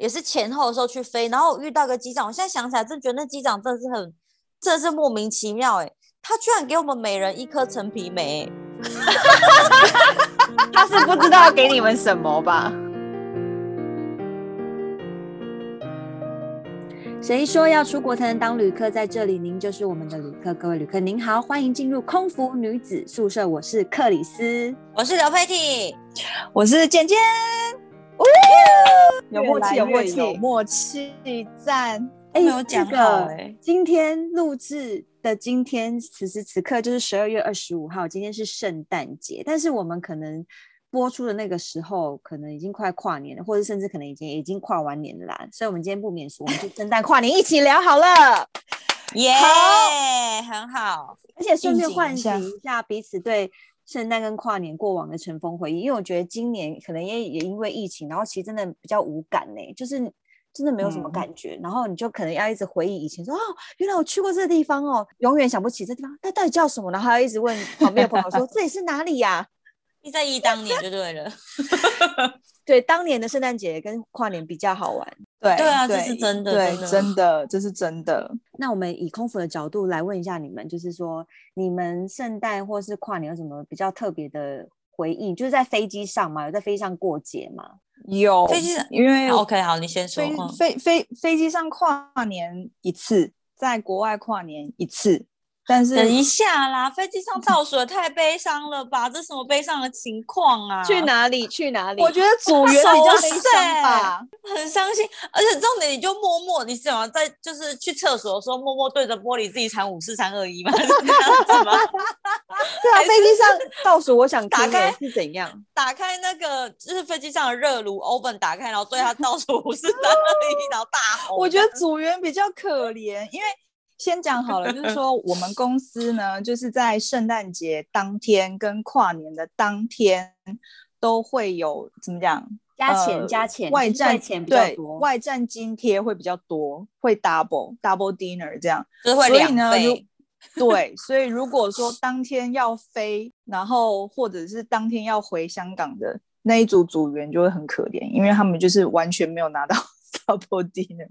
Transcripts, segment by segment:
也是前后的时候去飞，然后我遇到个机长，我现在想起来真觉得那机长真的是很，真的是莫名其妙哎，他居然给我们每人一颗陈皮梅，他是不知道要给你们什么吧？谁说要出国才能当旅客？在这里，您就是我们的旅客。各位旅客，您好，欢迎进入空服女子宿舍。我是克里斯，我是刘佩蒂，我是简简。哦，有默契，有默契，有默契赞。哎，有讲好哎。今天录制的今天，此时此刻就是十二月二十五号，今天是圣诞节。但是我们可能播出的那个时候，可能已经快跨年了，或者甚至可能已经已经跨完年了啦。所以，我们今天不免俗，我们就圣诞跨年一起聊好了。耶，yeah, 很好，而且顺便唤醒一下彼此对。圣诞跟跨年过往的尘封回忆，因为我觉得今年可能也也因为疫情，然后其实真的比较无感呢，就是真的没有什么感觉，嗯、然后你就可能要一直回忆以前说，说哦，原来我去过这个地方哦，永远想不起这地方，它到底叫什么，然后还要一直问旁边的朋友说 这里是哪里呀、啊？你在忆当年就对了，对，当年的圣诞节跟跨年比较好玩，对对啊，这是真的，对，真的，这是真的。那我们以空服的角度来问一下你们，就是说你们圣诞或是跨年有什么比较特别的回忆？就是在飞机上嘛，有在飞机上过节吗？有飞机上，因为 OK，好，你先说。飞飞飞飞机上跨年一次，在国外跨年一次。但是等一下啦，飞机上倒数也太悲伤了吧？这什么悲伤的情况啊？去哪里？去哪里？我觉得 组员比较悲伤吧，很伤心。而且重点，你就默默，你怎么在就是去厕所的时候默默对着玻璃自己喊五四三二一吗？是这样子吗？对啊，飞机上倒数，我想打开是怎样？打开那个就是飞机上的热炉 oven 打开，然后对他倒数五四三二一，然后大吼。我觉得组员比较可怜，因为。先讲好了，就是 说我们公司呢，就是在圣诞节当天跟跨年的当天都会有怎么讲？加钱加钱，外站钱比较多，外站津贴会比较多，会 double double dinner 这样，就是会两倍。对，所以如果说当天要飞，然后或者是当天要回香港的那一组组员就会很可怜，因为他们就是完全没有拿到 double dinner。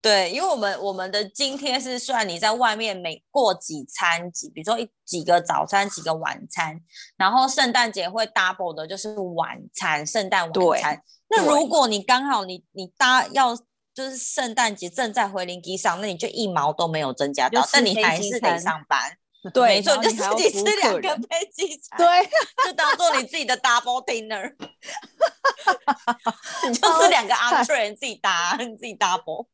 对，因为我们我们的津贴是算你在外面每过几餐几，比如说一几个早餐几个晚餐，然后圣诞节会 double 的就是晚餐，圣诞晚餐。那如果你刚好你你搭要就是圣诞节正在回临机上，那你就一毛都没有增加到，但你还是得上班。对，没错，就自己吃两个飞机 餐，对，就当做你自己的 double dinner。你就是两个 entree 你自己搭，你自己 double。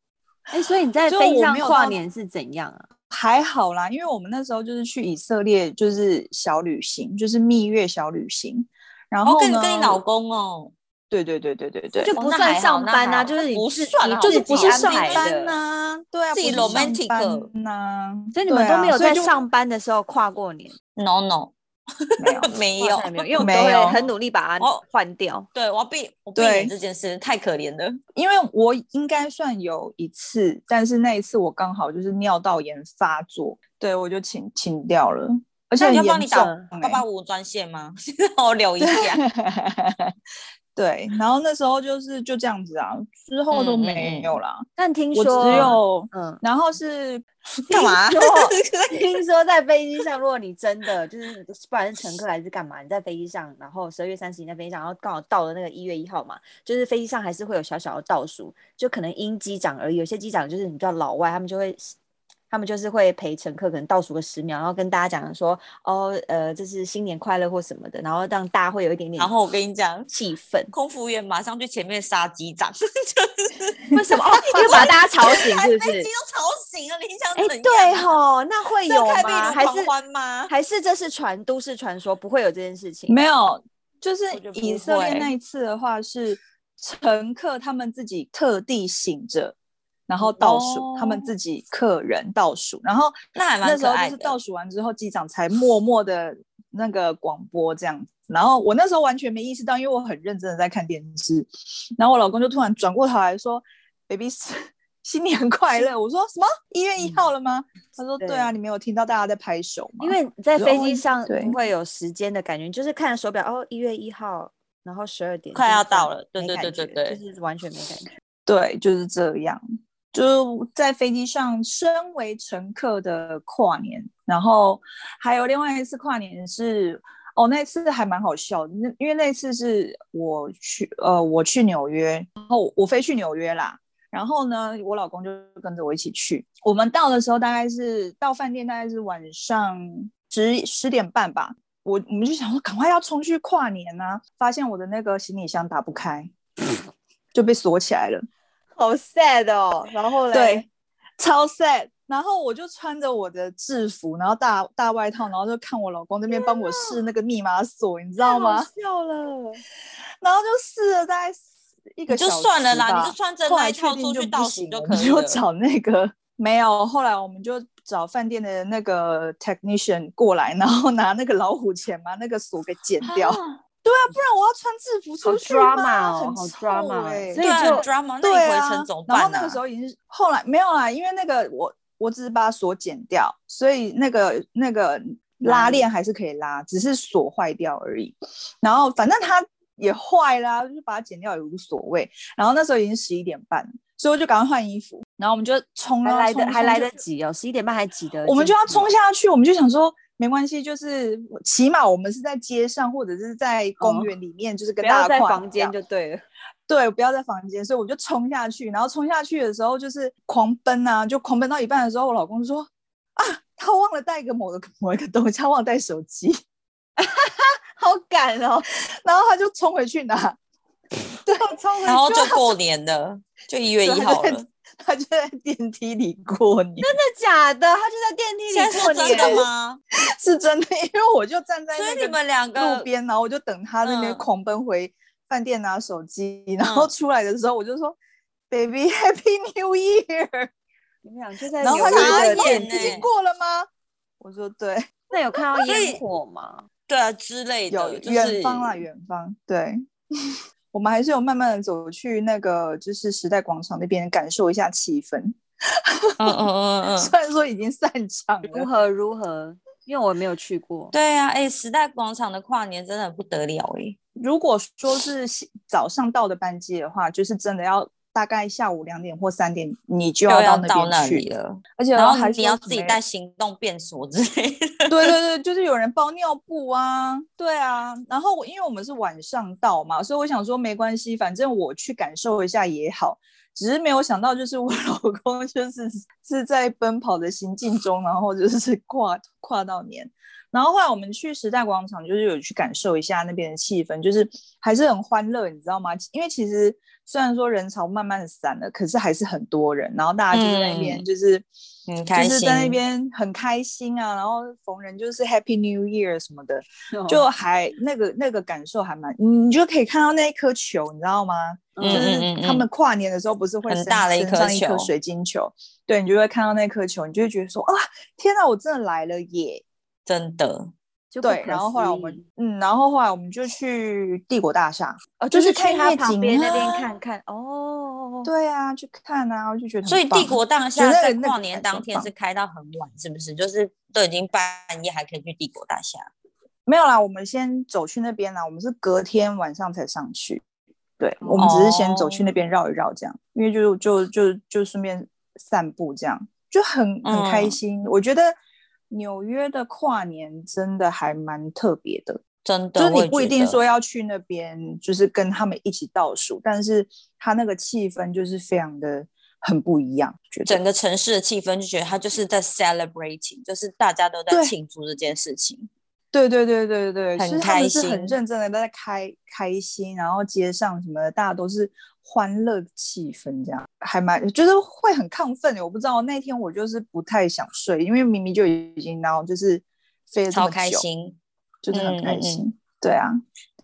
哎，所以你在飞机上跨年是怎样啊？还好啦，因为我们那时候就是去以色列，就是小旅行，就是蜜月小旅行。然后跟跟你老公哦，对对对对对对，就不算上班啊，就是你不是算，就是不是上班呐，对啊，自己 romantic 呐，所以你们都没有在上班的时候跨过年？No no。没有 没有没有，因为我们都会很努力把它换掉。对，我要避我避免这件事，太可怜了。因为我应该算有一次，但是那一次我刚好就是尿道炎发作，对我就请请掉了。而且要帮你打八八五专线吗？我留一下。对，然后那时候就是就这样子啊，之后都没有了。但听说只有嗯，然后是 干嘛？听说在飞机上，如果你真的就是不管是乘客还是干嘛，你在飞机上，然后十二月三十你在飞机上，然后刚好到了那个一月一号嘛，就是飞机上还是会有小小的倒数，就可能因机长而已。有些机长就是你知道老外，他们就会。他们就是会陪乘客可能倒数个十秒，然后跟大家讲说，哦，呃，这是新年快乐或什么的，然后让大家会有一点点。然后我跟你讲，气氛，空服员马上去前面杀机长，为什么？哦，又把大家吵醒，是不是？飞机都吵醒了，你想怎样？哎，对吼，那会有吗？还是吗？还是这是传都市传说，不会有这件事情？没有，就是以色列那一次的话，是乘客他们自己特地醒着。然后倒数，oh. 他们自己客人倒数，然后那那时候就是倒数完之后，机长才默默的那个广播这样子。然后我那时候完全没意识到，因为我很认真的在看电视。然后我老公就突然转过头来说：“baby，新年快乐！”我说：“什么？一月一号了吗？”嗯、他说：“对啊，你没有听到大家在拍手吗？因为在飞机上不会有时间的感觉，就是看着手表哦，一月一号，然后十二点快要到了，对对对对对，就是完全没感觉。”对，就是这样。就在飞机上，身为乘客的跨年，然后还有另外一次跨年是，哦，那次还蛮好笑，那因为那次是我去，呃，我去纽约，然后我飞去纽约啦，然后呢，我老公就跟着我一起去。我们到的时候大概是到饭店，大概是晚上十十点半吧。我我们就想说，赶快要冲去跨年啊，发现我的那个行李箱打不开，就被锁起来了。好 sad 哦，然后嘞，对，超 sad。然后我就穿着我的制服，然后大大外套，然后就看我老公那边帮我试那个密码锁，你知道吗？笑了。然后就试了大概一个小时就算了啦，你就穿着那一套出去倒数就可以了。就找那个没有，后来我们就找饭店的那个 technician 过来，然后拿那个老虎钳把那个锁给剪掉。对啊，不然我要穿制服出去吗？好 drama 哎，所以就 drama。那你回程怎么办？然后那个时候已经是后来没有啦，因为那个我我只是把锁剪掉，所以那个那个拉链还是可以拉，只是锁坏掉而已。然后反正它也坏啦，就把它剪掉也无所谓。然后那时候已经十一点半，所以我就赶快换衣服，然后我们就冲，还来得还来得及哦，十一点半还挤得，我们就要冲下去，我们就想说。没关系，就是起码我们是在街上或者是在公园里面，哦、就是跟大家在房间就对了。对，不要在房间，所以我就冲下去，然后冲下去的时候就是狂奔啊，就狂奔到一半的时候，我老公说啊，他忘了带一个某个某一个东西，他忘了带手机，好赶哦，然后他就冲回去拿，对，冲回去，然后就过年了，就一月一号了。他就在电梯里过年，真的假的？他就在电梯里过年，是真的吗？是真的，因为我就站在那个所以你们两个路边，然后我就等他那边狂奔回饭店拿手机，嗯、然后出来的时候我就说、嗯、：“Baby, Happy New Year！” 你们俩就在，然后他就说：“已经过了吗？”我说：“对。”那有看到烟火吗？对啊，之类的，有远方啊，远方，对。我们还是有慢慢的走去那个就是时代广场那边感受一下气氛。嗯嗯嗯嗯，虽然说已经散场了，如何如何？因为我没有去过。对呀、啊，哎、欸，时代广场的跨年真的很不得了哎、欸。如果说是早上到的班机的话，就是真的要。大概下午两点或三点，你就要到那边去了，而且然后还你要自己带行动便所之类的。对对对，就是有人包尿布啊，对啊。然后因为我们是晚上到嘛，所以我想说没关系，反正我去感受一下也好。只是没有想到，就是我老公就是 是在奔跑的行进中，然后就是跨跨到年。然后后来我们去时代广场，就是有去感受一下那边的气氛，就是还是很欢乐，你知道吗？因为其实。虽然说人潮慢慢的散了，可是还是很多人，然后大家就在那边，就是嗯，就是在那边很开心啊，然后逢人就是 Happy New Year 什么的，哦、就还那个那个感受还蛮，你就可以看到那一颗球，你知道吗？嗯、就是他们跨年的时候不是会很大的一颗上一颗水晶球，对，你就会看到那颗球，你就会觉得说啊，天哪，我真的来了耶，真的。对，然后后来我们，嗯，然后后来我们就去帝国大厦，呃，就是看夜景那边看看，哦，对啊，去看啊，我就觉得，所以帝国大厦在跨年当天是开到很晚，是不是？就是都已经半夜还可以去帝国大厦？没有啦，我们先走去那边啦，我们是隔天晚上才上去，对，我们只是先走去那边绕一绕这样，因为就就就就顺便散步这样，就很很开心，我觉得。纽约的跨年真的还蛮特别的，真的，就你不一定说要去那边，就是跟他们一起倒数，但是他那个气氛就是非常的很不一样，觉得整个城市的气氛就觉得他就是在 celebrating，就是大家都在庆祝这件事情。对对对对对，很开心，是很认真的在开开心，然后街上什么的，大家都是欢乐气氛，这样还蛮就是会很亢奋。我不知道那天我就是不太想睡，因为明明就已经然后就是超开心，就是很开心。嗯嗯嗯对啊，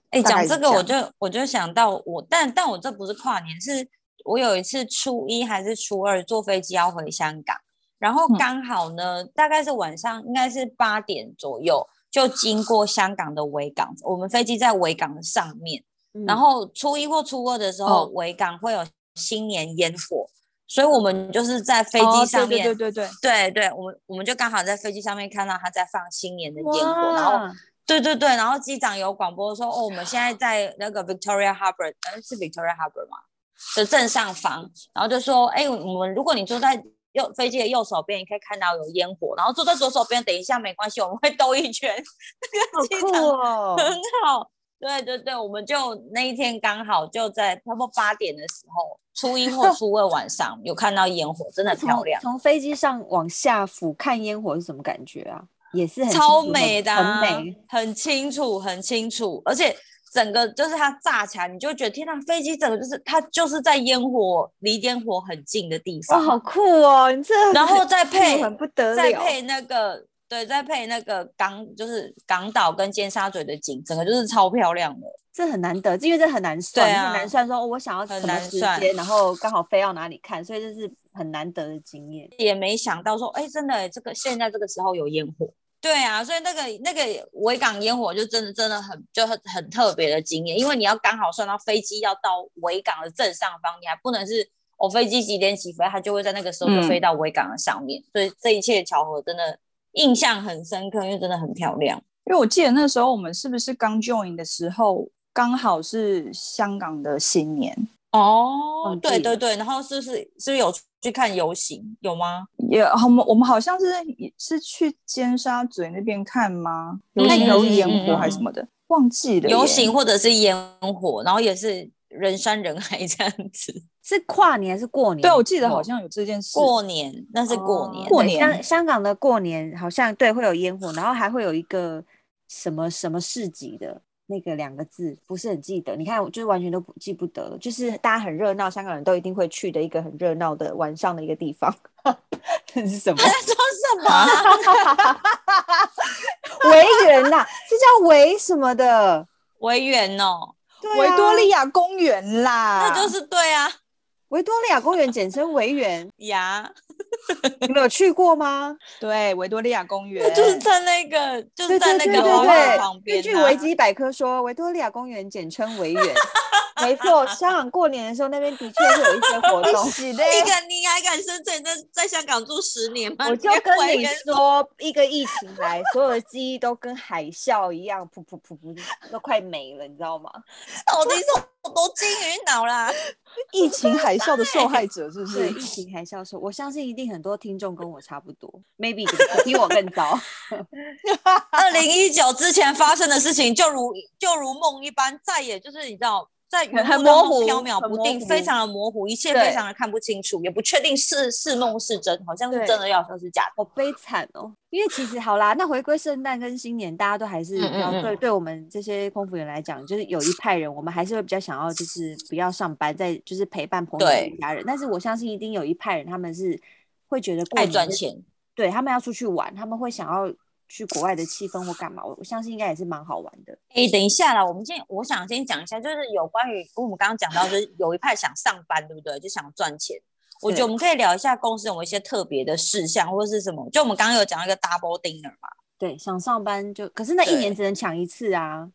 哎，讲这个我就我就想到我，但但我这不是跨年，是我有一次初一还是初二坐飞机要回香港，然后刚好呢，嗯、大概是晚上应该是八点左右。就经过香港的维港，我们飞机在维港的上面，嗯、然后初一或初二的时候，维、哦、港会有新年烟火，所以我们就是在飞机上面，哦、对对对对对对，我们我们就刚好在飞机上面看到他在放新年的烟火，然后对对对，然后机长有广播说，哦，我们现在在那个 Victoria Harbour，呃，是 Victoria Harbour 吗？的正上方，然后就说：“哎，我们如果你坐在右飞机的右手边，你可以看到有烟火；然后坐在左手边，等一下没关系，我们会兜一圈。那个机场哦，很好。对对对，我们就那一天刚好就在差不多八点的时候，初一或初二晚上有看到烟火，真的很漂亮。从飞机上往下俯看烟火是什么感觉啊？也是很超美的，啊，很美，很清楚，很清楚，而且。”整个就是它炸起来，你就会觉得天呐，飞机整个就是它就是在烟火离烟火很近的地方，哇，好酷哦！你这然后再配很不得了，再配那个对，再配那个港就是港岛跟尖沙咀的景，整个就是超漂亮的。这很难得，因为这很难算，啊、很难算说、哦、我想要什么时间，然后刚好飞到哪里看，所以这是很难得的经验。也没想到说，哎，真的这个现在这个时候有烟火。对啊，所以那个那个维港烟火就真的真的很就很很特别的经验，因为你要刚好算到飞机要到维港的正上方，你还不能是我、哦、飞机几点起飞，它就会在那个时候就飞到维港的上面，嗯、所以这一切巧合真的印象很深刻，因为真的很漂亮。因为我记得那时候我们是不是刚 join 的时候，刚好是香港的新年哦，对对对，然后是不是是不是有？去看游行有吗？也，我们我们好像是是去尖沙咀那边看吗？看有烟火还是什么的，忘记了。游行或者是烟火，然后也是人山人海这样子。是跨年还是过年？对，我记得好像有这件事。过年，那是过年。过年，香香港的过年好像对会有烟火，然后还会有一个什么什么市集的。那个两个字不是很记得，你看，我就是完全都不记不得了。就是大家很热闹，香港人都一定会去的一个很热闹的晚上的一个地方。这是什么？在说什么、啊？维园呐，这叫维什么的？维园哦，维、啊、多利亚公园啦，那就是对啊。维多利亚公园简称维园呀。你们有去过吗？对，维多利亚公园就是在那个，就是在那个旁边、啊。据维基百科说，维多利亚公园简称维园。没错，香港过年的时候，那边的确是有一些活动。你敢，你还敢深圳在在香港住十年吗？我就跟你说，一个疫情来，所有的记忆都跟海啸一样，噗噗噗噗，都快没了，你知道吗？我跟你说，我都金鱼脑啦！疫情海啸的受害者是不是？疫情海啸受，我相信一定很多听众跟我差不多，maybe 比我更糟。二零一九之前发生的事情，就如就如梦一般，再也就是你知道。在很模糊、飘渺不定，非常的模糊，一切非常的看不清楚，也不确定是是梦是真，好像是真的，要说是假的，好悲惨哦。因为其实好啦，那回归圣诞跟新年，大家都还是比较对，嗯嗯对我们这些空服员来讲，就是有一派人，我们还是会比较想要，就是不要上班，在就是陪伴朋友、家人。但是我相信一定有一派人，他们是会觉得过年爱赚钱，对他们要出去玩，他们会想要。去国外的气氛或干嘛，我我相信应该也是蛮好玩的。哎、欸，等一下啦，我们先我想先讲一下，就是有关于我们刚刚讲到，就是有一派想上班，对不对？就想赚钱。我觉得我们可以聊一下公司有没有一些特别的事项，或者是什么？就我们刚刚有讲一个 double dinner 嘛。对，想上班就，可是那一年只能抢一次啊。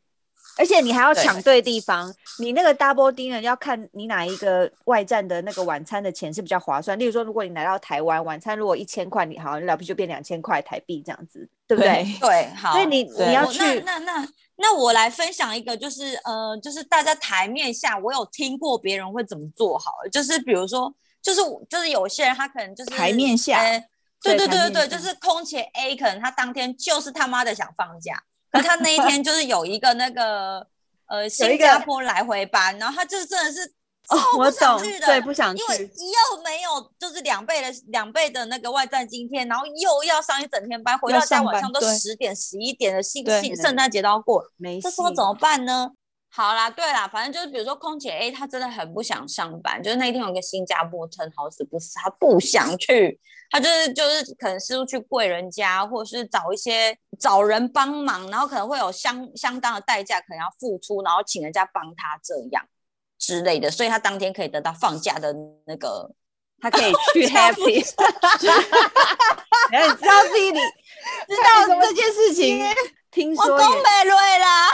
而且你还要抢对地方，你那个 double dinner 要看你哪一个外站的那个晚餐的钱是比较划算。例如说，如果你来到台湾，晚餐如果一千块，你好，你了不起就变两千块台币这样子，对不对？对，好。所以你你要去，那那那那我来分享一个，就是呃，就是大家台面下我有听过别人会怎么做好，就是比如说，就是就是有些人他可能就是台面下，欸、对对对对对，就是空姐 A 可能他当天就是他妈的想放假。而他那一天就是有一个那个呃新加坡来回班，然后他就是真的是超不想去的，哦、对，不想去，因为又没有就是两倍的两倍的那个外站津贴，然后又要上一整天班，回到家晚上都十点十一点的，新新圣诞节都要过，没这说怎么办呢？好啦，对啦，反正就是比如说空姐 A，她真的很不想上班，就是那一天有一个新加坡称好死不死，她不想去，她就是就是可能是去贵人家，或者是找一些找人帮忙，然后可能会有相相当的代价，可能要付出，然后请人家帮她这样之类的，所以她当天可以得到放假的那个，她可以去 happy，你知道自己你知道这件事情，听说我东北瑞啦。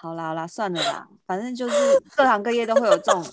好啦好啦，算了啦，反正就是各行各业都会有这种，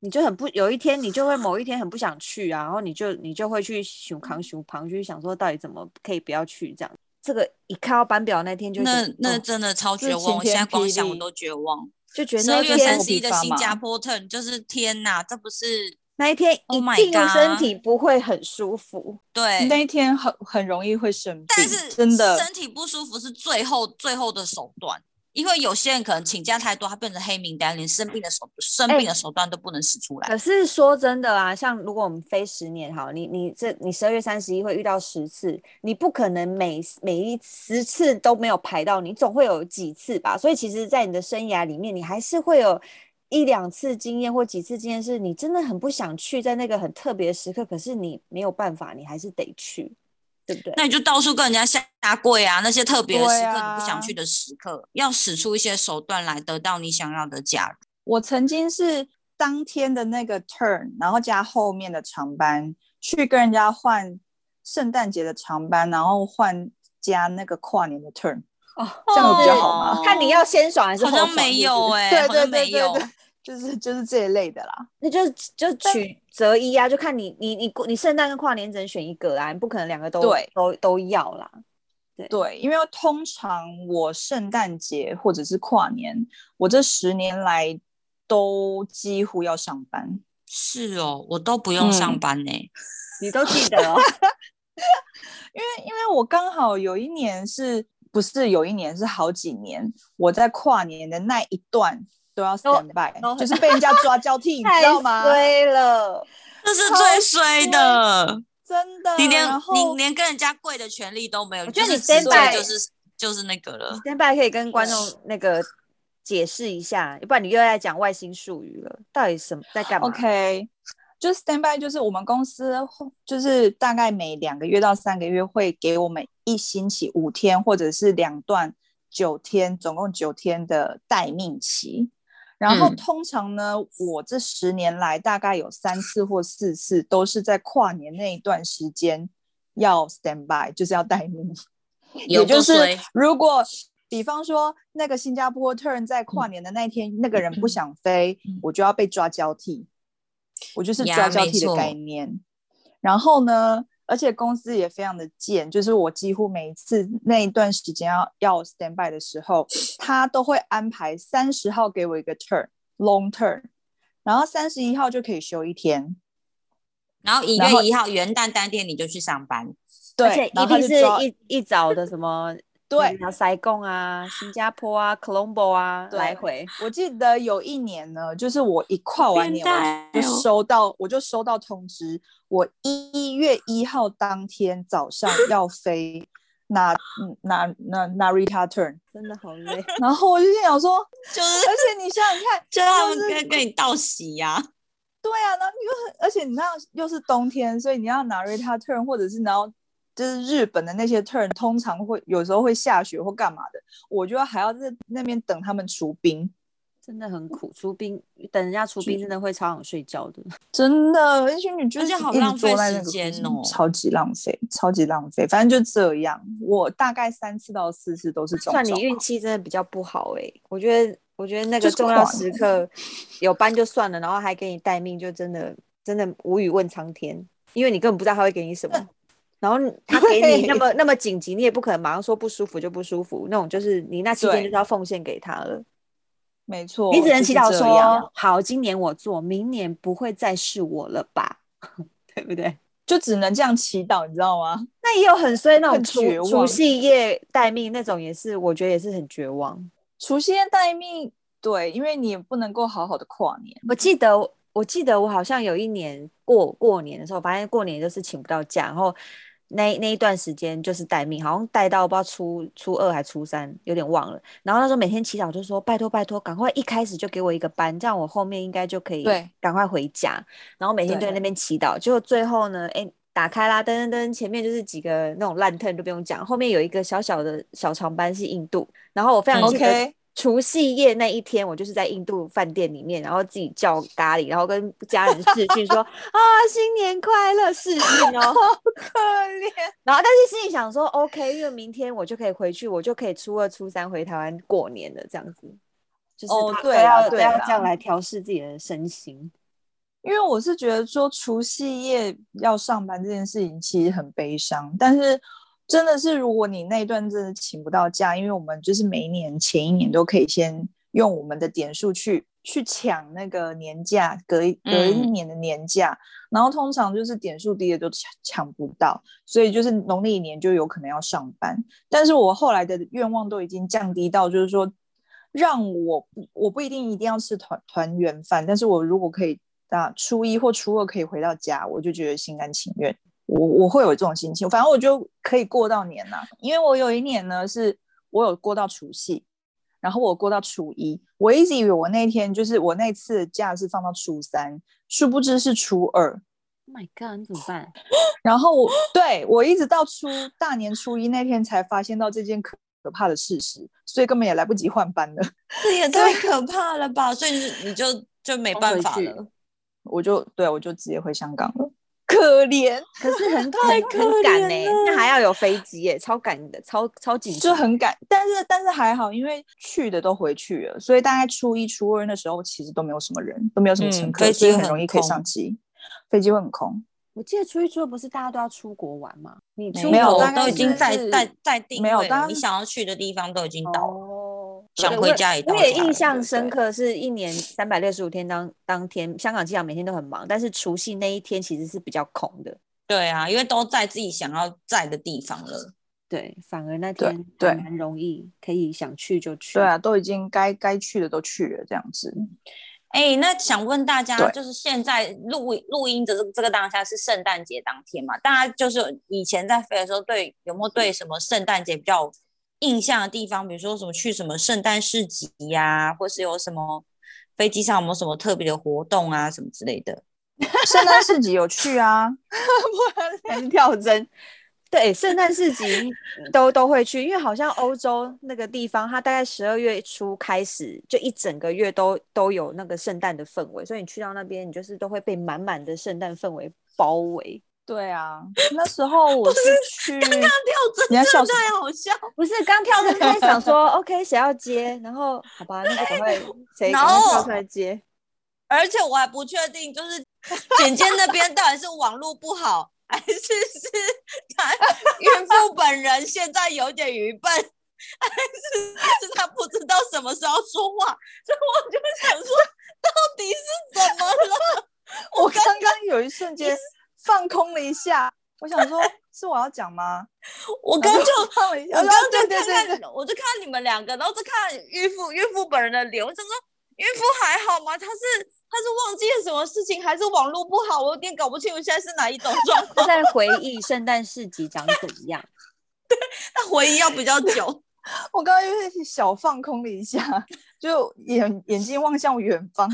你就很不有一天，你就会某一天很不想去啊，然后你就你就会去熊扛熊旁，去想说到底怎么可以不要去这样。这个一看到班表那天就那那真的超绝望，我现在光想我都绝望。就觉得十二月三十一的新加坡 turn 就是天哪，这不是那一天 Oh 一 my 定 God 身体不会很舒服。对，那一天很很容易会生病，但是真的身体不舒服是最后最后的手段，因为有些人可能请假太多，他变成黑名单，连生病的手生病的手段都不能使出来。可是说真的啊，像如果我们飞十年好，你你这你十二月三十一会遇到十次，你不可能每每一十次都没有排到，你总会有几次吧。所以其实，在你的生涯里面，你还是会有一两次经验或几次经验，是你真的很不想去，在那个很特别的时刻，可是你没有办法，你还是得去，对不对？那你就到处跟人家下跪啊！那些特别的时刻，啊你不想去的时刻，要使出一些手段来得到你想要的假如。我曾经是当天的那个 turn，然后加后面的长班去跟人家换圣诞节的长班，然后换加那个跨年的 turn，哦，这样有比较好吗？看你要先爽还是好后爽像没有哎、哎、对好像对对对没有。对，就是就是这一类的啦。那就是就取择一啊，就看你你你你圣诞跟跨年只能选一个啦，你不可能两个都对都都要啦。对，因为通常我圣诞节或者是跨年，我这十年来都几乎要上班。是哦，我都不用上班呢、你都记得哦。因为因为我刚好有一年是不是有一年是好几年，我在跨年的那一段都要 stand by，就是被人家 抓交替，你知道吗？太衰了，这是最衰的。真的，你连你连跟人家跪的权利都没有，我觉得你就是 stand by 就是就是那个了。stand by 可以跟观众那个解释一下，要不然你又在讲外星术语了，到底什么在干嘛 OK，就 stand by，就是我们公司就是大概每两个月到三个月会给我们一星期五天，或者是两段九天，总共九天的待命期。然后嗯。通常呢，我这十年来大概有三次或四次都是在跨年那一段时间要 stand by，就是要待命。有也就是如果比方说那个新加坡 turn 在跨年的那一天，那个人不想飞，我就要被抓交替，我就是抓交替的概念。然后呢，而且公司也非常的贱，就是我几乎每一次那一段时间要要 stand by 的时候，他都会安排三十号给我一个 turn long turn，然后三十一号就可以休一天。然后一月一号元旦当天你就去上班，对，而且然一定后是一一早的什么对。那塞贡啊、新加坡啊、Colombo 啊对。来回，我记得有一年呢，就是我一跨完年，我就哦。收到，我就收到通知，我一月一号当天早上 要飞那那那那 Narita turn，真的好。累。然后我就心想说，就是而且你想想看，就他们就是跟跟你道喜呀、对啊，然后你又很，而且你那又是冬天，所以你要 Narita turn，或者是然后就是日本的那些 turn，通常会有时候会下雪或干嘛的，我就还要在那边等他们除冰。真的很苦，除冰等人家除冰真的会超想睡觉的。真的，而且你就是而且好浪费坐那个时间哦超级浪费，超级浪费。反正就这样，我大概三次到四次都是这种。算你运气真的比较不好哎、我觉得，我觉得那个重要时刻有班就算了，然后还给你待命，就真的真的无语问苍天，因为你根本不知道他会给你什么。然后他给你那么那么紧急，你也不可能马上说不舒服就不舒服，那种就是你那期间就是要奉献给他了。没错，你只能祈祷说，好，今年我做，明年不会再是我了吧？对不对？就只能这样祈祷，你知道吗？那也有很衰那种除除夕夜待命那种，也是我觉得也是很绝望。除夕夜待命，对，因为你也不能够好好的跨年。我记得，我记得我好像有一年过过年的时候，发现过年就是请不到假，然后那那一段时间就是待命，好像待到不知道初初二还初三，有点忘了。然后那时候每天祈祷就说：拜托拜托，赶快一开始就给我一个班，这样我后面应该就可以赶快回家。然后每天都在那边祈祷，结果最后呢，哎，打开啦，噔噔噔，前面就是几个那种烂 turn 都不用讲，后面有一个小小的小长班是印度，然后我非常记得。OK，除夕夜那一天，我就是在印度饭店里面，然后自己叫咖喱，然后跟家人视讯说啊新年快乐视讯哦，好可怜。然后但是心里想说 OK，因为明天我就可以回去，我就可以初二初三回台湾过年了，这样子，就是都哦对啦要都要对啊这样来调试自己的身心。因为我是觉得说除夕夜要上班这件事情其实很悲伤，但是真的是如果你那一段真的请不到假，因为我们就是每一年前一年都可以先用我们的点数去去抢那个年假，隔一隔一年的年假，嗯、然后通常就是点数低的都抢抢不到，所以就是农历年就有可能要上班。但是我后来的愿望都已经降低到，就是说让我我不一定一定要吃团团圆饭，但是我如果可以啊初一或初二可以回到家，我就觉得心甘情愿。我我会有这种心情，反正我就可以过到年呐，因为我有一年呢是我有过到除夕，然后我过到初一，我一直以为我那天就是我那次的假是放到初三，殊不知是初二。Oh my god，你怎么办？然后我对我一直到初大年初一那天才发现到这件可可怕的事实，所以根本也来不及换班了。这也太可怕了吧！所以你你就就没办法了，我就对我就直接回香港了。可怜，可是很 太很赶呢，那还要有飞机耶，超赶的，超超紧，就很赶。但是但是还好，因为去的都回去了，所以大概初一、初二那时候其实都没有什么人，都没有什么乘客，所以很容易可以上机。飞机会很空。我记得初一、初二不是大家都要出国玩吗？你没有，都已经在在在定没有，你想要去的地方都已经到了。想回家也，我也印象深刻，是一年三百六十五天当当天，香港机场每天都很忙，但是除夕那一天其实是比较空的。对啊，因为都在自己想要在的地方了。对，反而那天对蛮容易，可以想去就去。对啊，都已经该该去的都去了，这样子。哎、欸，那想问大家，就是现在录录音的这这个当下是圣诞节当天嘛？大家就是以前在飞的时候，对有没有对什么圣诞节比较？印象的地方，比如说什么去什么圣诞市集呀、啊，或是有什么飞机上有没有什么特别的活动啊，什么之类的。圣诞市集有去啊，不然跳针。对，圣诞市集 都都会去，因为好像欧洲那个地方，它大概十二月初开始，就一整个月都都有那个圣诞的氛围，所以你去到那边，你就是都会被满满的圣诞氛围包围。对啊，那时候我是去 刚刚跳针，真的太好笑。不是刚跳针，他想说 OK，谁要接？然后好吧，那就赶快 谁赶快跳出来接。而且我还不确定，就是简简那边到底是网络不好，还是是他孕妇本人现在有点愚笨，还是是他不知道什么时候说话？所以我就想说，到底是怎么了？我刚刚有一瞬间。放空了一下，我想说，是我要讲吗？我刚就 放了一下，我刚就看看，对对对对，我就看你们两个，然后就看孕妇孕妇本人的脸，我想说孕妇还好吗？她是她是忘记了什么事情，还是网络不好？我有点搞不清楚现在是哪一种状况。在回忆圣诞市集长怎样？对，那回忆要比较久。我刚刚因为小放空了一下，就眼眼睛望向远方。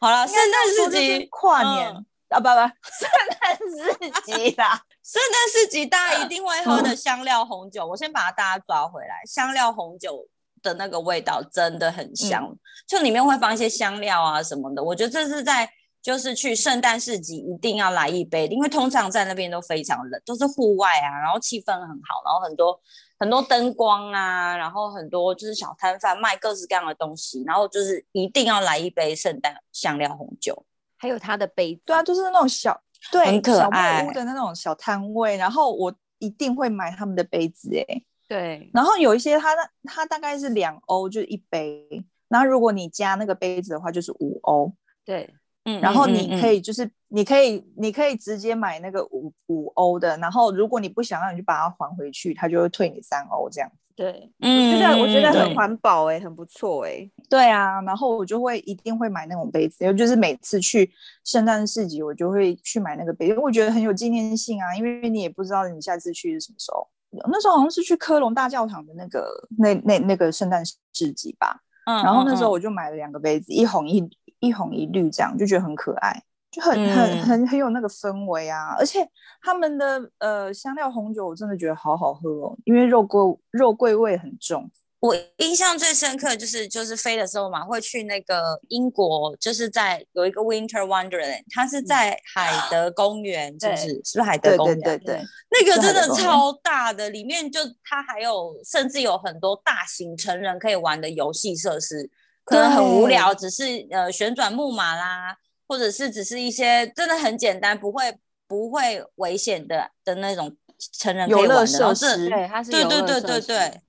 好了，圣诞市集跨年。嗯啊不不，圣诞市集啦！圣诞市集大家一定会喝的香料红酒，嗯、我先把大家抓回来。香料红酒的那个味道真的很香，嗯、就里面会放一些香料啊什么的。我觉得这是在就是去圣诞市集一定要来一杯，因为通常在那边都非常冷，都是户外啊，然后气氛很好，然后很多很多灯光啊，然后很多就是小摊贩卖各式各样的东西，然后就是一定要来一杯圣诞香料红酒。还有他的杯子，对啊，就是那种小，对，很可爱小木屋的那种小摊位，然后我一定会买他们的杯子，哎，对，然后有一些它它大概是两欧就一杯，然后如果你加那个杯子的话就是五欧，对，嗯，然后你可以就是你可以你可以直接买那个五五欧的，然后如果你不想要，你就把它还回去，它就会退你三欧这样。对，嗯，我觉得我觉得很环保哎、欸，很不错哎、欸。对啊，然后我就会一定会买那种杯子，就是每次去圣诞市集，我就会去买那个杯子，因为我觉得很有纪念性啊。因为你也不知道你下次去是什么时候，那时候好像是去科隆大教堂的那个那那那个圣诞市集吧。嗯，然后那时候我就买了两个杯子，嗯、一红一一红一绿这样，就觉得很可爱。就很很很很有那个氛围啊，而且他们的呃香料红酒我真的觉得好好喝哦，因为肉桂肉桂味很重。我印象最深刻就是就是飞的时候嘛，会去那个英国，就是在有一个 Winter Wonderland，它是在海德公园，就、嗯、是是不是海德公园？对对对对，那个真的超大的，里面就它还有甚至有很多大型成人可以玩的游戏设施，可能很无聊，只是呃旋转木马啦。或者是只是一些真的很简单，不会不会危险的的那种成人游乐设施，对，它是对对对对对，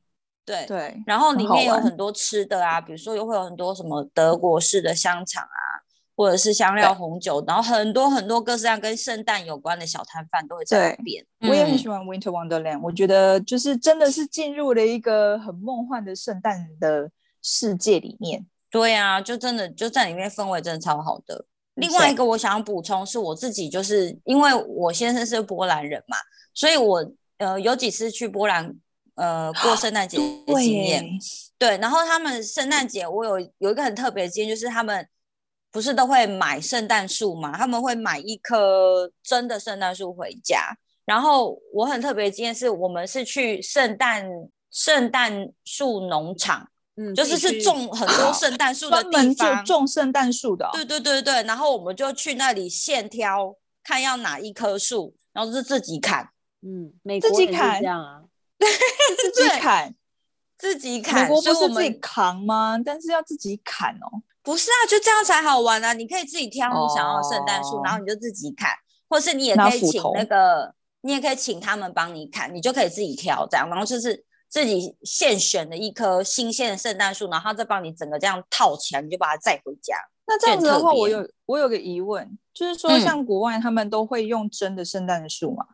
对对，然后里面有很多吃的啊，比如说又会有很多什么德国式的香肠啊，或者是香料红酒，然后很多很多各式各样跟圣诞有关的小摊贩都会在那边。我也很喜欢。欢 Winter Wonderland，我觉得就是真的是进入了一个很梦幻的圣诞的世界里面。对啊，就真的就在里面氛围真的超好的。另外一个我想要补充是我自己，就是因为我先生是波兰人嘛，所以我呃有几次去波兰呃过圣诞节的经验。对，然后他们圣诞节我有有一个很特别的经验，就是他们不是都会买圣诞树嘛，他们会买一棵真的圣诞树回家。然后我很特别的经验是我们是去圣诞圣诞树农场。嗯，就是是种很多圣诞树的地方，种圣诞树的、哦。对对对对，然后我们就去那里现挑，看要哪一棵树，然后是自己砍。嗯，美国自己砍这样啊，自己砍，自己砍。美国不是自己扛吗？但是要自己砍哦。不是啊，就这样才好玩啊！你可以自己挑你想要的圣诞树，哦、然后你就自己砍，或是你也可以请那个，你也可以请他们帮你砍，你就可以自己挑这样，然后就是。自己现选的一棵新鲜的圣诞树，然后再帮你整个这样套起来，你就把它载回家。那这样子的话，我有我有个疑问，就是说像国外他们都会用真的圣诞树嘛？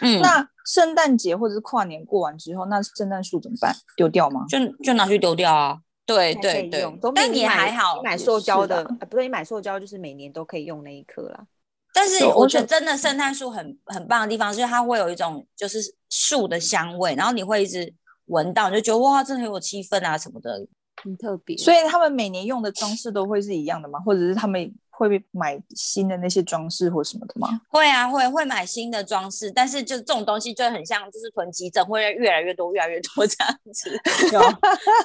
嗯，那圣诞节或者是跨年过完之后，那圣诞树怎么办？丢掉吗？就就拿去丢掉啊？对对对，但你还好，你买塑胶的，啊、不对，你买塑胶就是每年都可以用那一棵啦。但是我觉得真的圣诞树很很棒的地方，就是它会有一种就是树的香味，然后你会一直。闻到你就觉得哇，真的很有气氛啊，什么的，很特别。所以他们每年用的装饰都会是一样的吗？或者是他们会买新的那些装饰或什么的吗？会啊，会会买新的装饰，但是就这种东西就很像，就是囤积症，会越来越多，越来越多这样子。有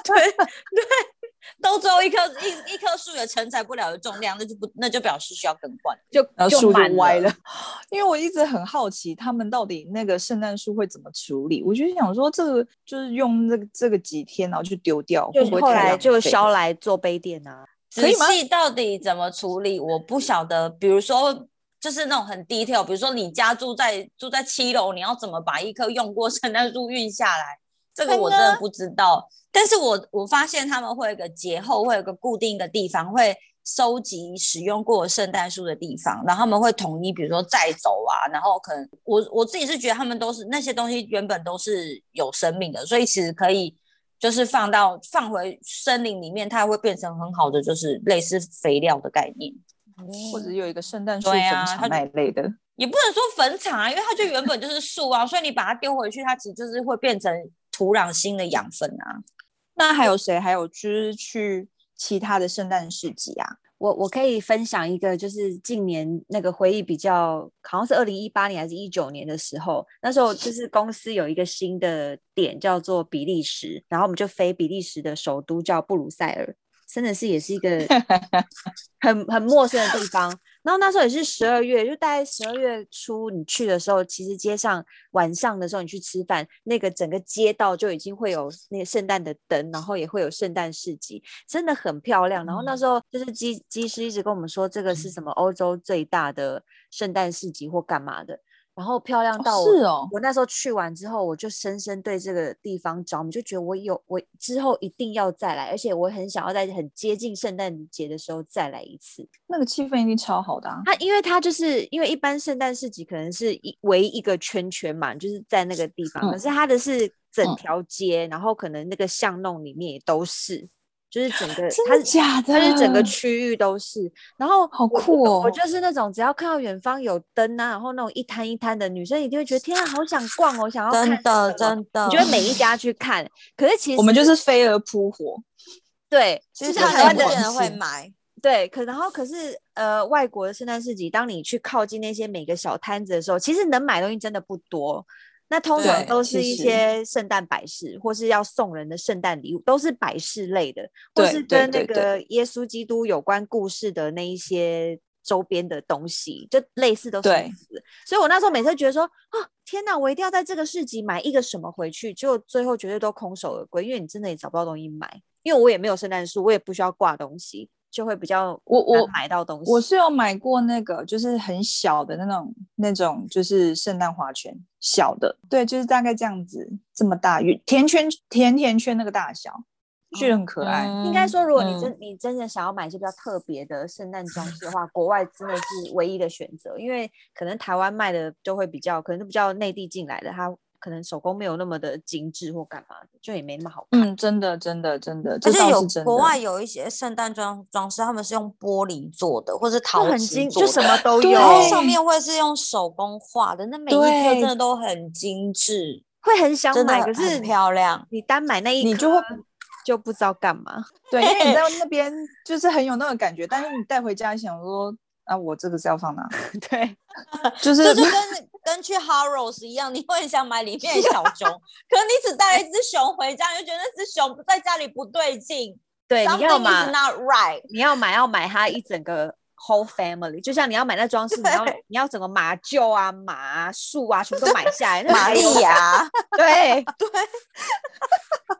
对 对。都只有一棵一一棵树也承载不了的重量，那就不那就表示需要更换，就然后树就歪了。因为我一直很好奇，他们到底那个圣诞树会怎么处理？我就想说，这个就是用这个这个几天，然后去丢掉，就会不来就烧来做杯垫啊？可以吗？到底怎么处理？我不晓得。比如说，就是那种很 detail，比如说你家住在住在七楼，你要怎么把一棵用过圣诞树运下来？这个我真的不知道，但是我我发现他们会有一个节后会有个固定的地方，会收集使用过圣诞树的地方，然后他们会统一，比如说载走啊，然后可能我我自己是觉得他们都是那些东西原本都是有生命的，所以其实可以就是放到放回森林里面，它会变成很好的就是类似肥料的概念，或者有一个圣诞树坟场那一类的，也不能说坟场啊，因为它就原本就是树啊，所以你把它丢回去，它其实就是会变成。土壤新的养分啊，那还有谁？还有就是去其他的圣诞市集啊？我我可以分享一个，就是近年那个回忆比较，好像是二零一八年还是一九年的时候，那时候就是公司有一个新的点叫做比利时，然后我们就飞比利时的首都叫布鲁塞尔。真的是也是一个 很很陌生的地方，然后那时候也是十二月，就大概十二月初你去的时候，其实街上晚上的时候你去吃饭，那个整个街道就已经会有那个圣诞的灯，然后也会有圣诞市集，真的很漂亮。然后那时候就是机机师一直跟我们说，这个是什么欧洲最大的圣诞市集或干嘛的。然后漂亮到我，是哦，我那时候去完之后，我就深深对这个地方着迷，就觉得我有我之后一定要再来，而且我很想要在很接近圣诞节的时候再来一次。那个气氛一定超好的啊！它因为它就是因为一般圣诞市集可能是一围一个圈圈嘛，就是在那个地方，嗯、可是它的是整条街，嗯、然后可能那个巷弄里面也都是。就是整个，它是假的？它是整个区域都是，然后好酷哦！我就是那种只要看到远方有灯啊，然后那种一摊一摊的女生一定会觉得天啊，好想逛哦，想要看。真的真的，你就会每一家去看。可是其实我们就是飞蛾扑火，对，就是台湾的人会买。对，可然后可是呃，外国的圣诞市集，当你去靠近那些每个小摊子的时候，其实能买东西真的不多。那通常都是一些圣诞摆饰，或是要送人的圣诞礼物，都是摆饰类的，或是跟那个耶稣基督有关故事的那一些周边的东西，就类似都是。所以我那时候每次觉得说，啊，天哪，我一定要在这个市集买一个什么回去，就最后绝对都空手而归，因为你真的也找不到东西买。因为我也没有圣诞树，我也不需要挂东西，就会比较我我买到东西。我是有买过那个，就是很小的那种那种，就是圣诞花圈，小的，对，就是大概这样子，这么大，甜圈甜甜圈那个大小，就很可爱。嗯、应该说，如果你真、嗯、你真的想要买一些比较特别的圣诞装饰的话，国外真的是唯一的选择，因为可能台湾卖的就会比较，可能是比较内地进来的，它。可能手工没有那么的精致或干嘛的，就也没那么好看。嗯，真的，真的，真的。而且有国外有一些圣诞装装饰，他们是用玻璃做的，或是陶瓷做的，就什么都有。然后上面会是用手工画的，那每一颗真的都很精致，会很想买。可是漂亮，你单买那一颗，你就会就不知道干嘛。对，因为你在那边 就是很有那个感觉，但是你带回家想说。啊，我这个是要放哪？对，就是就跟跟去 Harrods 一样，你会很想买里面的小 熊，可是你只带了一只熊回家，你就觉得那只熊在家里不对劲。对，你要买，not right，你要买要买它一整个 whole family，就像你要买那装饰，你要你要整个马厩啊、马啊、树啊，全部都买下来。玛利亚，对对。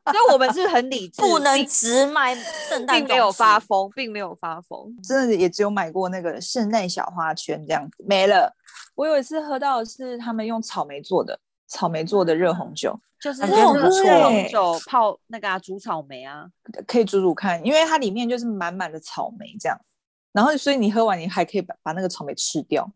所以我们是很理智，不能只买圣诞，并没有发疯，并没有发疯，真的也只有买过那个圣诞小花圈这样子没了。我有一次喝到的是他们用草莓做的，草莓做的热红酒，就是热红酒泡那个啊，煮草莓啊，可以煮煮看，因为它里面就是满满的草莓这样，然后所以你喝完你还可以把把那个草莓吃掉。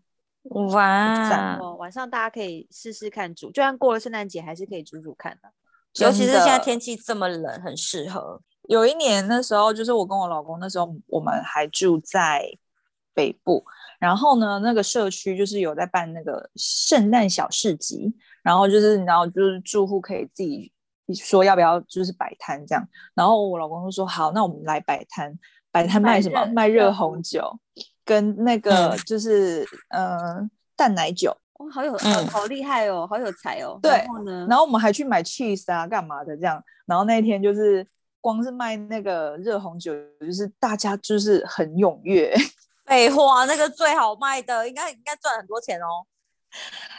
哇，晚上大家可以试试看煮，就算过了圣诞节还是可以煮煮看的。尤其是现在天气这么冷，很适合。有一年那时候，就是我跟我老公那时候，我们还住在北部，然后呢，那个社区就是有在办那个圣诞小市集，然后就是然后就是住户可以自己说要不要就是摆摊这样，然后我老公就说好，那我们来摆摊，摆摊卖什么？卖热红酒跟那 个就是嗯、呃、淡奶酒。哇，好有，嗯、好厉害哦，好有才哦。对，然后呢，然后我们还去买 cheese 啊，干嘛的这样。然后那一天就是光是卖那个热红酒，就是大家就是很踊跃。废话，那个最好卖的，应该应该赚很多钱哦。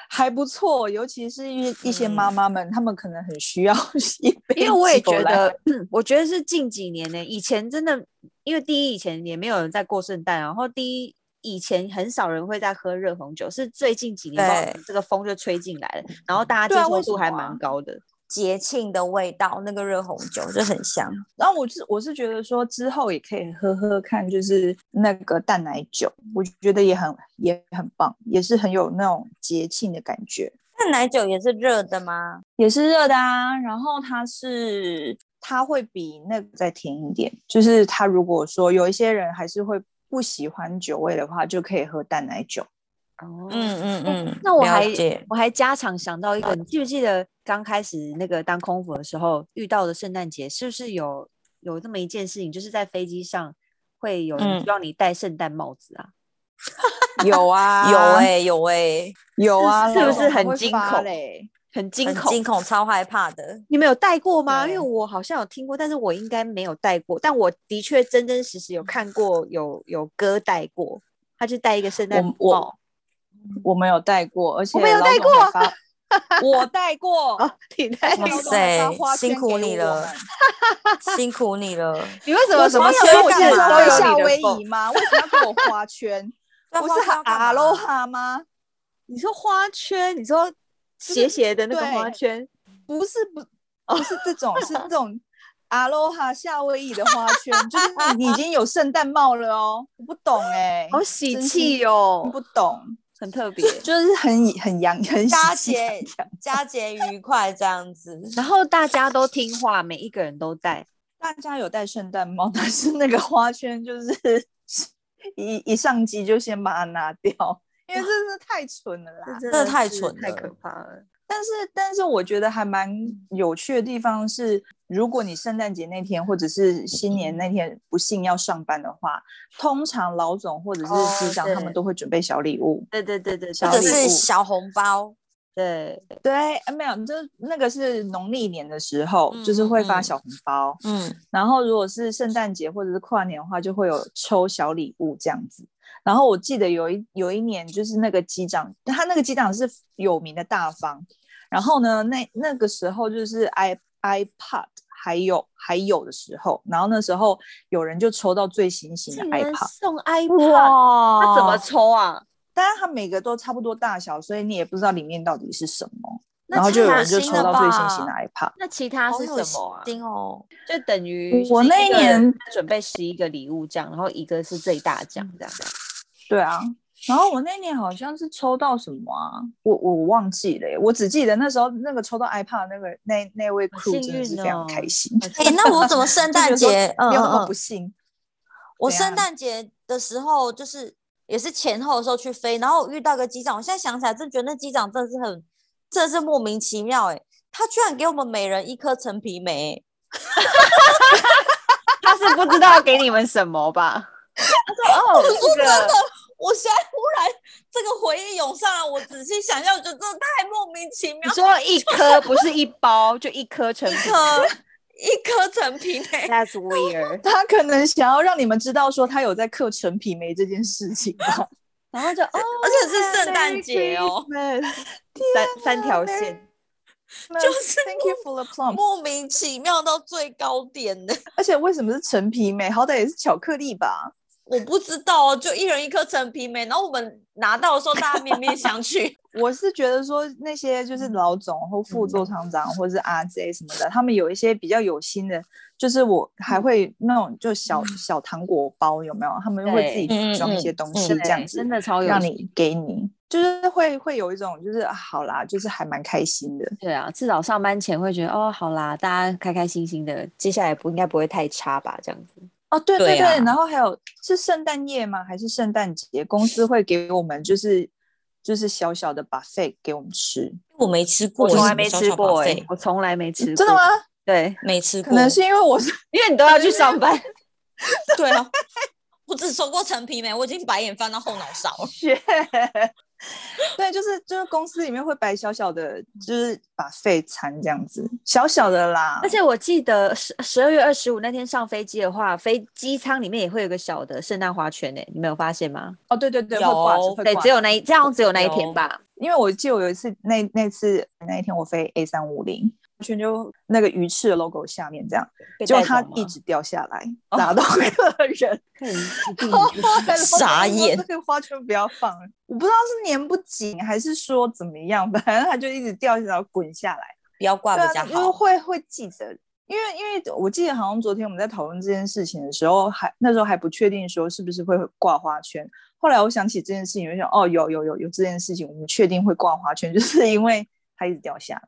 还不错，尤其是一一些妈妈们，她、嗯、们可能很需要一杯。因为我也觉得，我觉得是近几年呢，以前真的，因为第一以前也没有人在过圣诞，然后第一。以前很少人会在喝热红酒，是最近几年这个风就吹进来了，然后大家接受度还蛮高的。节庆的味道，那个热红酒就很香。然后我是我是觉得说之后也可以喝喝看，就是那个淡奶酒，我觉得也很也很棒，也是很有那种节庆的感觉。淡奶酒也是热的吗？也是热的啊。然后它是它会比那个再甜一点，就是它如果说有一些人还是会。不喜欢酒味的话，就可以喝淡奶酒。哦，嗯嗯嗯。那我还我还加常想到一个，你记不记得刚开始那个当空服的时候遇到的圣诞节，是不是有有这么一件事情，就是在飞机上会有人让你戴圣诞帽子啊？嗯、有啊，有哎、欸，有哎、欸，有啊，是不是很惊恐嘞？很惊恐，惊恐，超害怕的。你们有戴过吗？因为我好像有听过，但是我应该没有戴过。但我的确真真实实有看过有，有有哥戴过，他就戴一个圣诞帽。我我，我没有戴过，而且我没有戴过，我戴过。你戴过？哇塞，辛苦你了，辛苦你了。你为什么什么时候介绍夏威夷吗？为什么要给我花圈？不是阿罗哈吗？你说花圈？你说？斜斜的那个花圈，不是不不是这种，是这种阿罗哈夏威夷的花圈，就是你已经有圣诞帽了哦。我不懂哎、欸，好喜气哦，不懂，很特别，就是很很洋很佳节佳节愉快这样子，然后大家都听话，每一个人都戴，大家有戴圣诞帽，但是那个花圈就是 一一上机就先把它拿掉。因为真的太蠢了啦，真的太蠢，太可怕了。但是，但是我觉得还蛮有趣的地方是，如果你圣诞节那天或者是新年那天不幸要上班的话，通常老总或者是机长他们都会准备小礼物。对对对对，或者是小红包。对对，没有，就那个是农历年的时候，嗯、就是会发小红包。嗯，然后如果是圣诞节或者是跨年的话，就会有抽小礼物这样子。然后我记得有一有一年，就是那个机长，他那个机长是有名的大方。然后呢，那那个时候就是 i iPod 还有还有的时候，然后那时候有人就抽到最新型的 iPad，送 iPad，哇他怎么抽啊？当然，它每个都差不多大小，所以你也不知道里面到底是什么。然后就有人就抽到最新型的 iPad。那其他是什么啊？哦，就等于我那一年准备十一个礼物这样，然后一个是最大奖，这样。对啊，然后我那年好像是抽到什么啊？我我忘记了耶，我只记得那时候那个抽到 iPad 那个那那位 crew 真的是非常开心。哎、欸，那我怎么圣 诞节没有那么不幸？嗯嗯我圣诞节的时候就是。也是前后的时候去飞，然后遇到个机长，我现在想起来真觉得那机长真的是很，真的是莫名其妙哎，他居然给我们每人一颗陈皮梅，他是不知道要给你们什么吧？他说哦，我说真的，这个、我现在忽然这个回忆涌上来，我仔细想想，我觉得真的太莫名其妙。你说一颗不是一包，就一颗陈皮。一颗陈皮梅，That's weird。他可能想要让你们知道说他有在刻陈皮梅这件事情吧，然后就哦，而且是圣诞节哦，三三条线，就是 Thank you for the plum，莫名其妙到最高点的。而且为什么是陈皮梅？好歹也是巧克力吧？我不知道哦，就一人一颗陈皮梅，然后我们拿到的时候大家面面相觑。我是觉得说那些就是老总或副座厂长或者是阿 J 什么的，他们有一些比较有心的，就是我还会那种就小小糖果包有没有？他们会自己装一些东西这样子，真的超有让你给你，就是会会有一种就是好啦，就是还蛮开心的。对啊，至少上班前会觉得哦，好啦，大家开开心心的，接下来不应该不会太差吧？这样子。哦，对对对，对啊、然后还有是圣诞夜吗？还是圣诞节？公司会给我们就是。就是小小的 buffet 给我们吃，我没吃过，我从来没吃过哎，我从来没吃过，真的吗？对，没吃过，可能是因为我是 因为你都要去上班，对啊，我只收过陈皮梅，我已经白眼翻到后脑勺了。对，就是就是公司里面会摆小小的，就是把费餐这样子，小小的啦。而且我记得十十二月二十五那天上飞机的话，飞机舱里面也会有个小的圣诞花圈诶，你没有发现吗？哦，对对对，有，对，只有那一这样只有那一天吧。因为我记得我有一次那那次那一天我飞 A 三五零。全就那个鱼翅的 logo 下面这样，结果它一直掉下来，砸到客人，傻眼。这个花圈不要放了，我不知道是粘不紧还是说怎么样，反正它就一直掉下来滚下来，不要挂比较好。因为会会记得，因为因为我记得好像昨天我们在讨论这件事情的时候，还那时候还不确定说是不是会挂花圈。后来我想起这件事情，我想哦，有有有有这件事情，我们确定会挂花圈，就是因为它一直掉下来。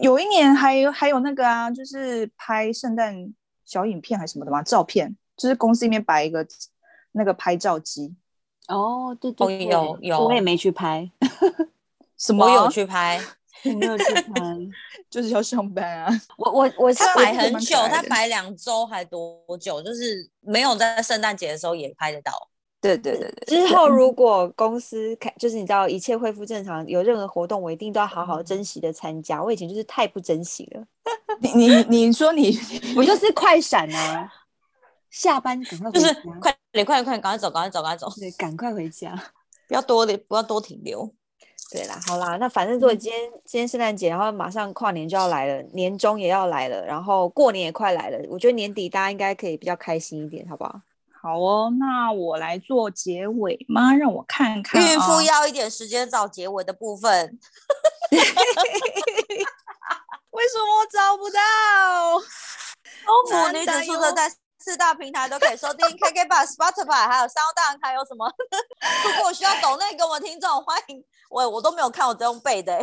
有一年还有还有那个啊，就是拍圣诞小影片还是什么的吗？照片就是公司里面摆一个那个拍照机。哦，对对，对，有有，我也没去拍。什么？我有去拍，我没有去拍，就是要上班啊。我我我他摆很久，他摆两周还多久？就是没有在圣诞节的时候也拍得到。对对对对，之后如果公司开，就是你知道一切恢复正常，有任何活动，我一定都要好好珍惜的参加。我以前就是太不珍惜了。你你你说你，我就是快闪啊！下班赶快就是快点快点快点，赶快走赶快走赶快走，对，赶快回家，不要多的不要多停留。对啦，好啦，那反正说今天、嗯、今天圣诞节，然后马上跨年就要来了，年终也要来了，然后过年也快来了。我觉得年底大家应该可以比较开心一点，好不好？好哦，那我来做结尾吗？让我看看、哦。孕妇要一点时间找结尾的部分。为什么我找不到？空服女子宿舍在四大平台都可以收听，KKBOX、Spotify 还有 SoundOn，还有什么？如果需要抖内给我们听众，欢迎我，我都没有看，我都用背的，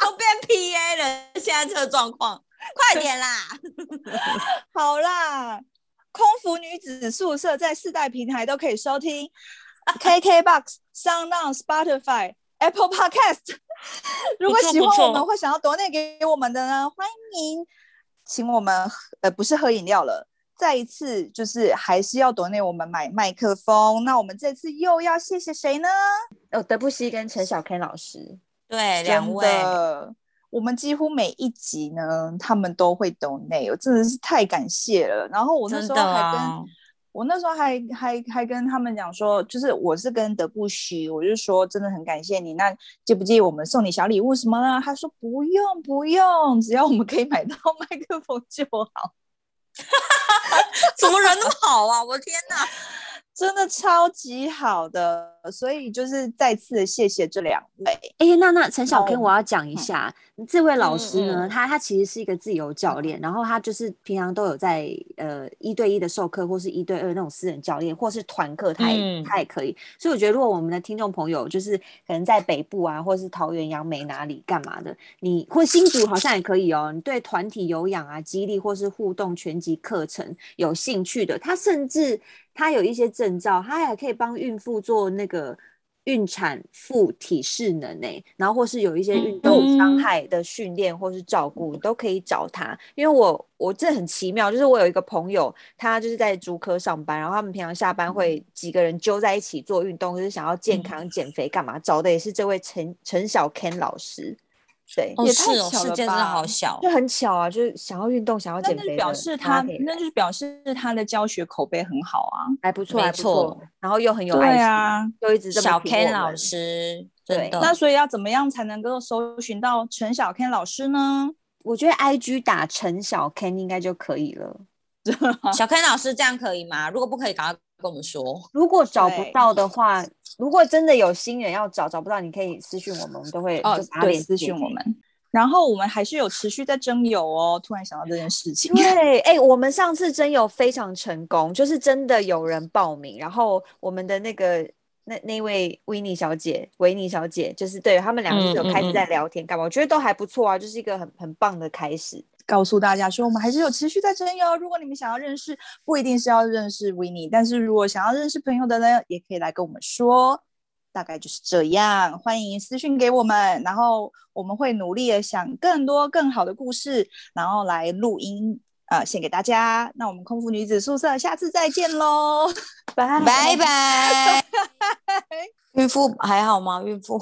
都变 PA 了。现在这个状况，快点啦！好啦。空服女子宿舍在四大平台都可以收听，KKBOX、SoundOn、Spotify、Apple Podcast。如果喜欢我们或想要 donate 给我们的呢，欢迎请我们呃不是喝饮料了，再一次就是还是要 donate 我们买麦克风。那我们这次又要谢谢谁呢？哦，德布西跟陈小 Ken 老师，对，两位。我们几乎每一集呢，他们都会 donate，我真的是太感谢了。然后我那时候还跟我那时候还还还跟他们讲说，就是我是跟德布许，我就说真的很感谢你，那介不介意我们送你小礼物什么呢？他说不用不用，只要我们可以买到 麦克风就好。怎么人那么好啊！我的天哪！真的超级好的，所以就是再次的谢谢这两位。哎、欸，那那陈小 Ken，我要讲一下，嗯、这位老师呢，嗯嗯、他他其实是一个自由教练，然后他就是平常都有在呃一对一的授课，或是一对二那种私人教练，或是团课，他也、嗯、他也可以。所以我觉得，如果我们的听众朋友就是可能在北部啊，或是桃园、杨梅哪里干嘛的，你或新竹好像也可以哦。你对团体有氧啊、肌力或是互动拳击课程有兴趣的，他甚至。他有一些证照，他还可以帮孕妇做那个孕产妇体适能诶，然后或是有一些运动伤害的训练或是照顾，你都可以找他。因为我我这很奇妙，就是我有一个朋友，他就是在足科上班，然后他们平常下班会几个人揪在一起做运动，就是想要健康减肥干嘛，找的也是这位陈陈小 Ken 老师。对，哦、也太巧了吧，世界真的好小，就很巧啊，就是想要运动，想要减肥，表示他，那就。是表示他的教学口碑很好啊，还不错，没错，然后又很。有爱心，对啊，又一直这么小 Ken 老师，对，那所以要怎么样才能够搜寻到陈小 Ken 老师呢？我觉得 IG 打陈小 Ken 应该就可以了。小 Ken 老师这样可以吗？如果不可以，赶快跟我们说。如果找不到的话，如果真的有新人要找，找不到，你可以私信我们，我们都会哦，对，私信我们。然后我们还是有持续在征友哦。突然想到这件事情，对，哎，我们上次征友非常成功，就是真的有人报名。然后我们的那个那那位维尼小姐，维尼小姐，就是对他们两个是有开始在聊天干嘛？嗯嗯嗯，我觉得都还不错啊，就是一个很很棒的开始。告诉大家说，我们还是有持续在征友。如果你们想要认识，不一定是要认识维尼，但是如果想要认识朋友的呢，也可以来跟我们说。大概就是这样，欢迎私讯给我们，然后我们会努力的想更多更好的故事，然后来录音，呃，献给大家。那我们空腹女子宿舍下次再见喽，拜拜拜。孕妇还好吗？孕妇。